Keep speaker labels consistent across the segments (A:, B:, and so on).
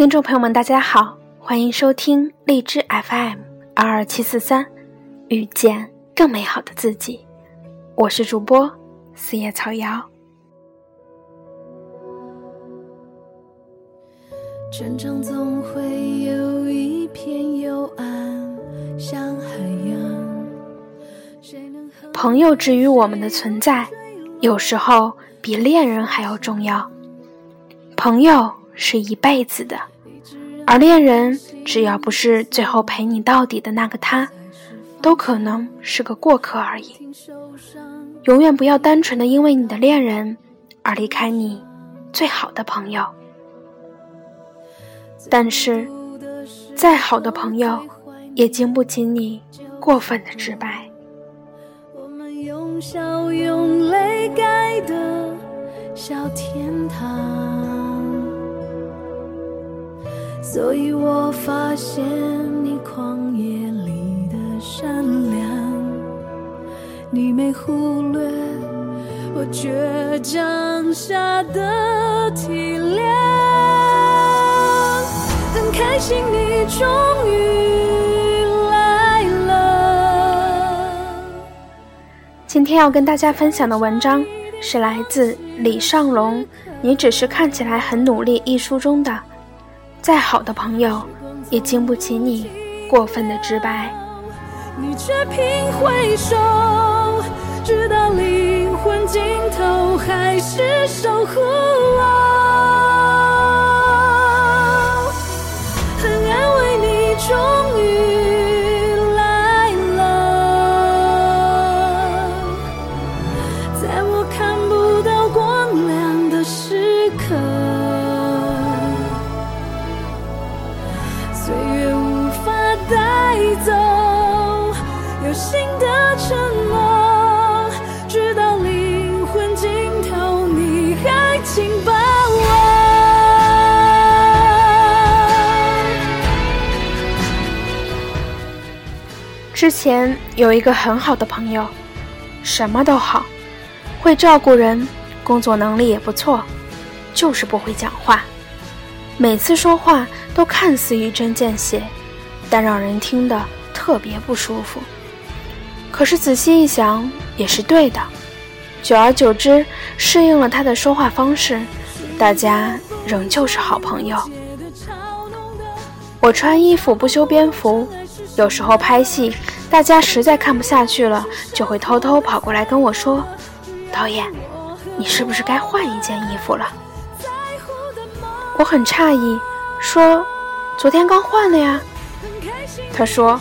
A: 听众朋友们，大家好，欢迎收听荔枝 FM 二二七四三，遇见更美好的自己。我是主播四叶草瑶。
B: 成长总会有一片幽暗，像海洋。
A: 朋友之于我们的存在，有时候比恋人还要重要。朋友。是一辈子的，而恋人只要不是最后陪你到底的那个他，都可能是个过客而已。永远不要单纯的因为你的恋人而离开你最好的朋友。但是，再好的朋友也经不起你过分的直白。
B: 我们用笑用泪盖的小天堂。所以我发现你旷野里的善良，你没忽略我倔强下的体谅。很开心你终于来了。
A: 今天要跟大家分享的文章是来自李尚龙《你只是看起来很努力》一书中的。再好的朋友，也经不起你过分的直白。
B: 你却频回首，直到灵魂尽头，还是守护我。
A: 之前有一个很好的朋友，什么都好，会照顾人，工作能力也不错，就是不会讲话。每次说话都看似一针见血，但让人听得特别不舒服。可是仔细一想，也是对的。久而久之，适应了他的说话方式，大家仍旧是好朋友。我穿衣服不修边幅。有时候拍戏，大家实在看不下去了，就会偷偷跑过来跟我说：“导演，你是不是该换一件衣服了？”我很诧异，说：“昨天刚换了呀。”他说：“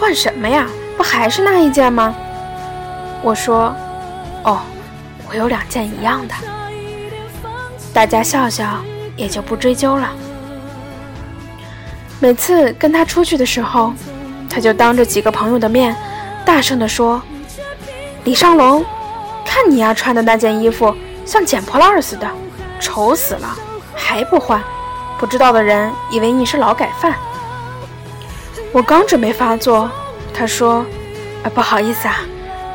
A: 换什么呀？不还是那一件吗？”我说：“哦，我有两件一样的。”大家笑笑，也就不追究了。每次跟他出去的时候，他就当着几个朋友的面，大声地说：“李尚龙，看你呀穿的那件衣服，像捡破烂似的，丑死了，还不换？不知道的人以为你是劳改犯。”我刚准备发作，他说：“啊，不好意思啊，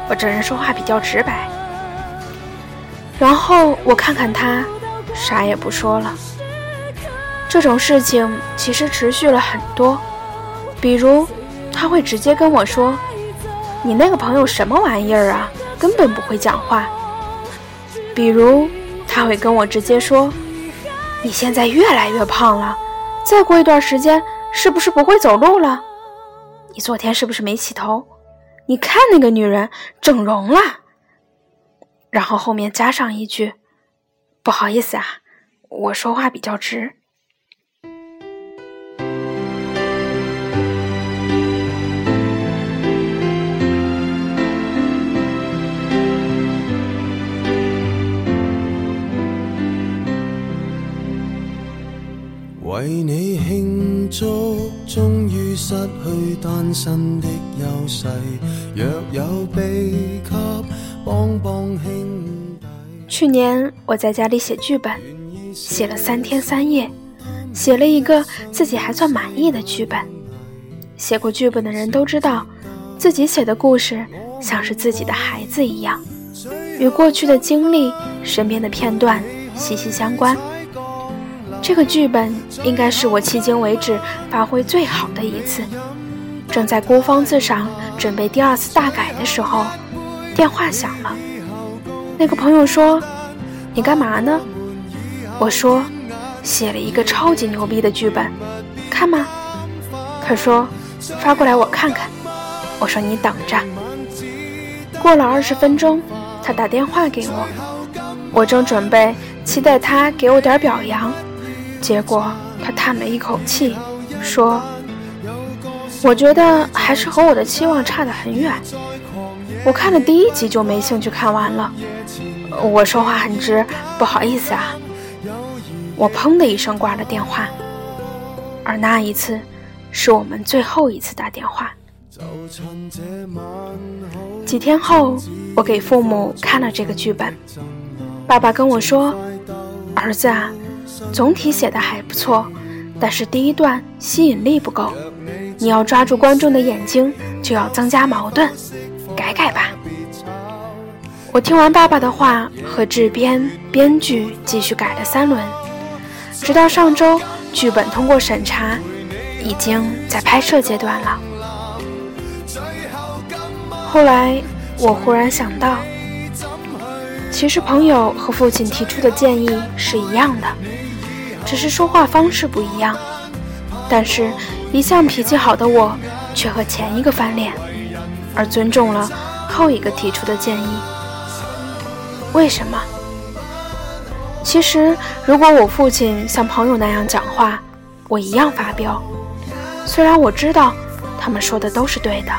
A: 我这人说话比较直白。”然后我看看他，啥也不说了。这种事情其实持续了很多，比如。他会直接跟我说：“你那个朋友什么玩意儿啊，根本不会讲话。”比如，他会跟我直接说：“你现在越来越胖了，再过一段时间是不是不会走路了？你昨天是不是没洗头？你看那个女人整容了。”然后后面加上一句：“不好意思啊，我说话比较直。”为你庆祝终于失去单身的优势，若有秘笈，帮帮兄弟。去年我在家里写剧本，写了三天三夜，写了一个自己还算满意的剧本。写过剧本的人都知道，自己写的故事像是自己的孩子一样，与过去的经历、身边的片段息息相关。这个剧本应该是我迄今为止发挥最好的一次。正在孤芳自赏准备第二次大改的时候，电话响了。那个朋友说：“你干嘛呢？”我说：“写了一个超级牛逼的剧本，看吗？”他说：“发过来我看看。”我说：“你等着。”过了二十分钟，他打电话给我，我正准备期待他给我点表扬，结果他叹了一口气，说。我觉得还是和我的期望差得很远。我看了第一集就没兴趣看完了。我说话很直，不好意思啊。我砰的一声挂了电话。而那一次，是我们最后一次打电话。几天后，我给父母看了这个剧本。爸爸跟我说：“儿子啊，总体写的还不错，但是第一段吸引力不够。”你要抓住观众的眼睛，就要增加矛盾，改改吧。我听完爸爸的话，和制编、编剧继续改了三轮，直到上周剧本通过审查，已经在拍摄阶段了。后来我忽然想到，其实朋友和父亲提出的建议是一样的，只是说话方式不一样，但是。一向脾气好的我，却和前一个翻脸，而尊重了后一个提出的建议。为什么？其实，如果我父亲像朋友那样讲话，我一样发飙。虽然我知道他们说的都是对的，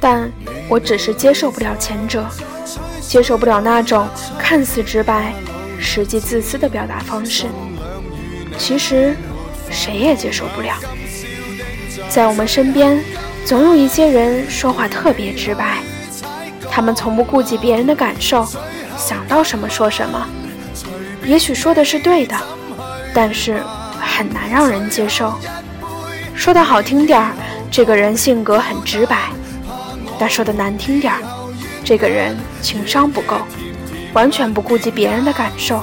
A: 但我只是接受不了前者，接受不了那种看似直白，实际自私的表达方式。其实，谁也接受不了。在我们身边，总有一些人说话特别直白，他们从不顾及别人的感受，想到什么说什么。也许说的是对的，但是很难让人接受。说的好听点儿，这个人性格很直白；但说的难听点儿，这个人情商不够，完全不顾及别人的感受。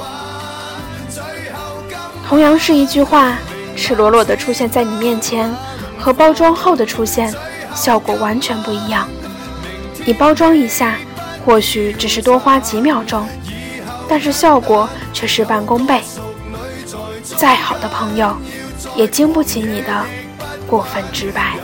A: 同样是一句话，赤裸裸地出现在你面前。和包装后的出现，效果完全不一样。你包装一下，或许只是多花几秒钟，但是效果却事半功倍。再好的朋友，也经不起你的过分直白。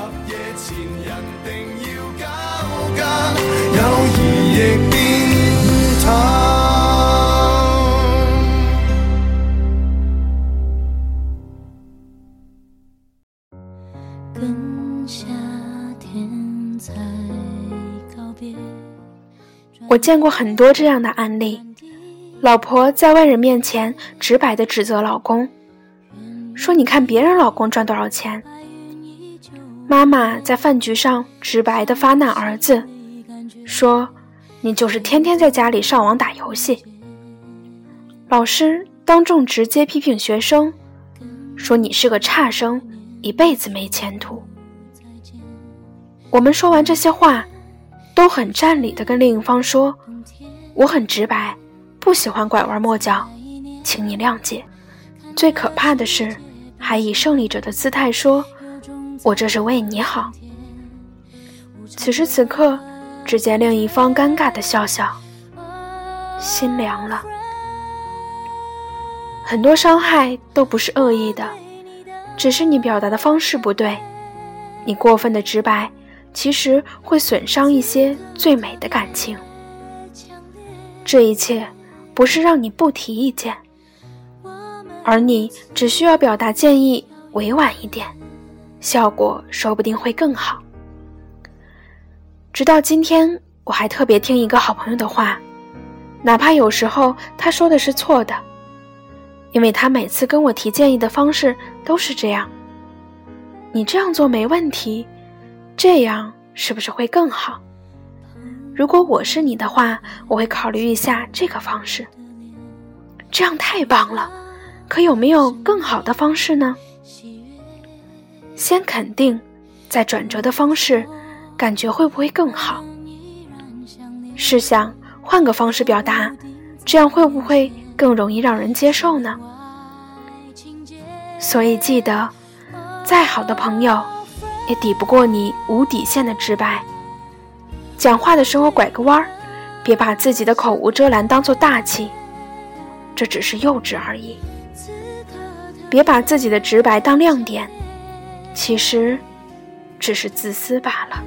A: 跟夏天才告别我见过很多这样的案例：老婆在外人面前直白的指责老公，说：“你看别人老公赚多少钱。”妈妈在饭局上直白的发难儿子，说：“你就是天天在家里上网打游戏。”老师当众直接批评学生，说：“你是个差生，一辈子没前途。”我们说完这些话。都很占理的跟另一方说：“我很直白，不喜欢拐弯抹角，请你谅解。”最可怕的是，还以胜利者的姿态说：“我这是为你好。”此时此刻，只见另一方尴尬的笑笑，心凉了。很多伤害都不是恶意的，只是你表达的方式不对，你过分的直白。其实会损伤一些最美的感情。这一切不是让你不提意见，而你只需要表达建议委婉一点，效果说不定会更好。直到今天，我还特别听一个好朋友的话，哪怕有时候他说的是错的，因为他每次跟我提建议的方式都是这样：你这样做没问题。这样是不是会更好？如果我是你的话，我会考虑一下这个方式。这样太棒了，可有没有更好的方式呢？先肯定，再转折的方式，感觉会不会更好？试想换个方式表达，这样会不会更容易让人接受呢？所以记得，再好的朋友，也抵不过你无底线的直白。讲话的时候拐个弯儿，别把自己的口无遮拦当做大气，这只是幼稚而已。别把自己的直白当亮点，其实只是自私罢了。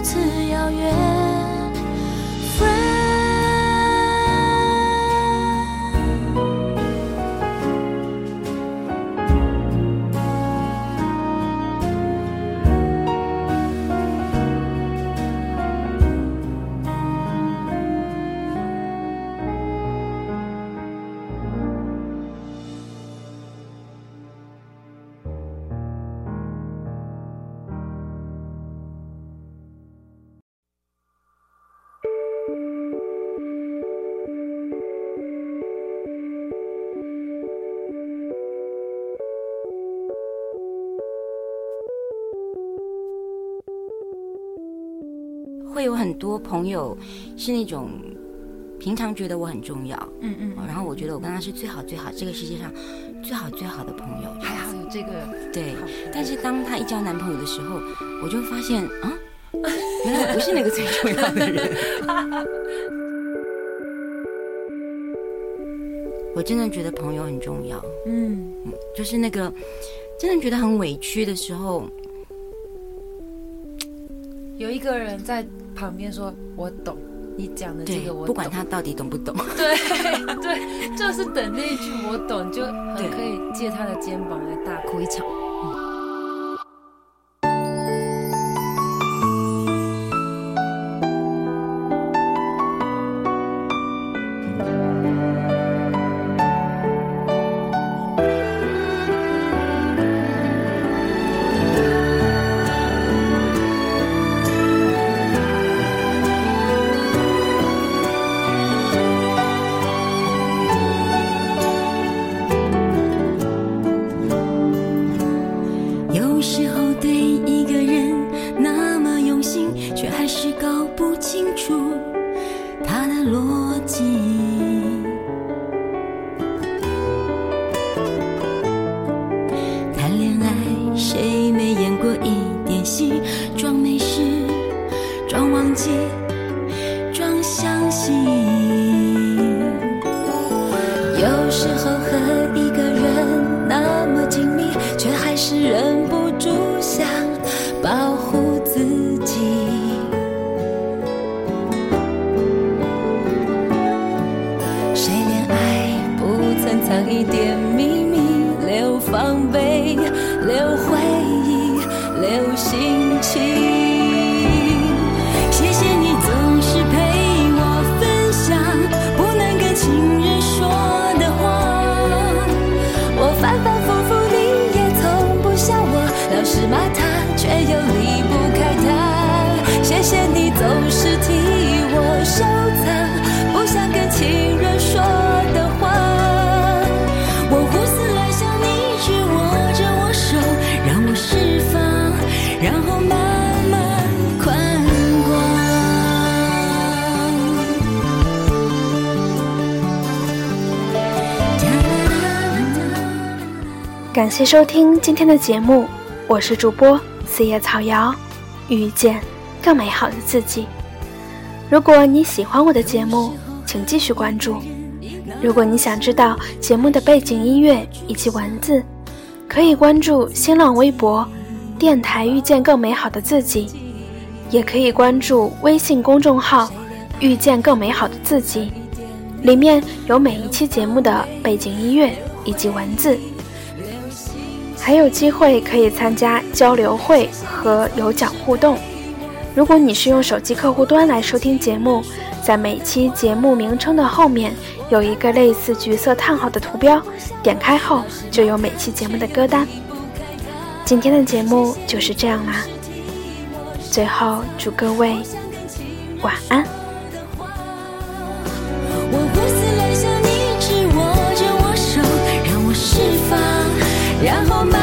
A: 如此遥远。
C: 会有很多朋友是那种平常觉得我很重要，
B: 嗯嗯，
C: 然后我觉得我跟他是最好最好这个世界上最好最好的朋友，
B: 还好有这个
C: 对。但是当他一交男朋友的时候，我就发现啊，原来我不是那个最重要的人。我真的觉得朋友很重要，
B: 嗯，
C: 就是那个真的觉得很委屈的时候，
B: 有一个人在。旁边说：“我懂你讲的这个，我
C: 不管他到底懂不懂。
B: 对对，就是等那一句“我懂”，就很可以借他的肩膀来大哭一场。”一点秘密留防备留回忆留心情。
A: 感谢收听今天的节目，我是主播四叶草瑶，遇见更美好的自己。如果你喜欢我的节目，请继续关注。如果你想知道节目的背景音乐以及文字，可以关注新浪微博“电台遇见更美好的自己”，也可以关注微信公众号“遇见更美好的自己”，里面有每一期节目的背景音乐以及文字。还有机会可以参加交流会和有奖互动。如果你是用手机客户端来收听节目，在每期节目名称的后面有一个类似橘色叹号的图标，点开后就有每期节目的歌单。今天的节目就是这样啦，最后祝各位晚安。
B: 然后。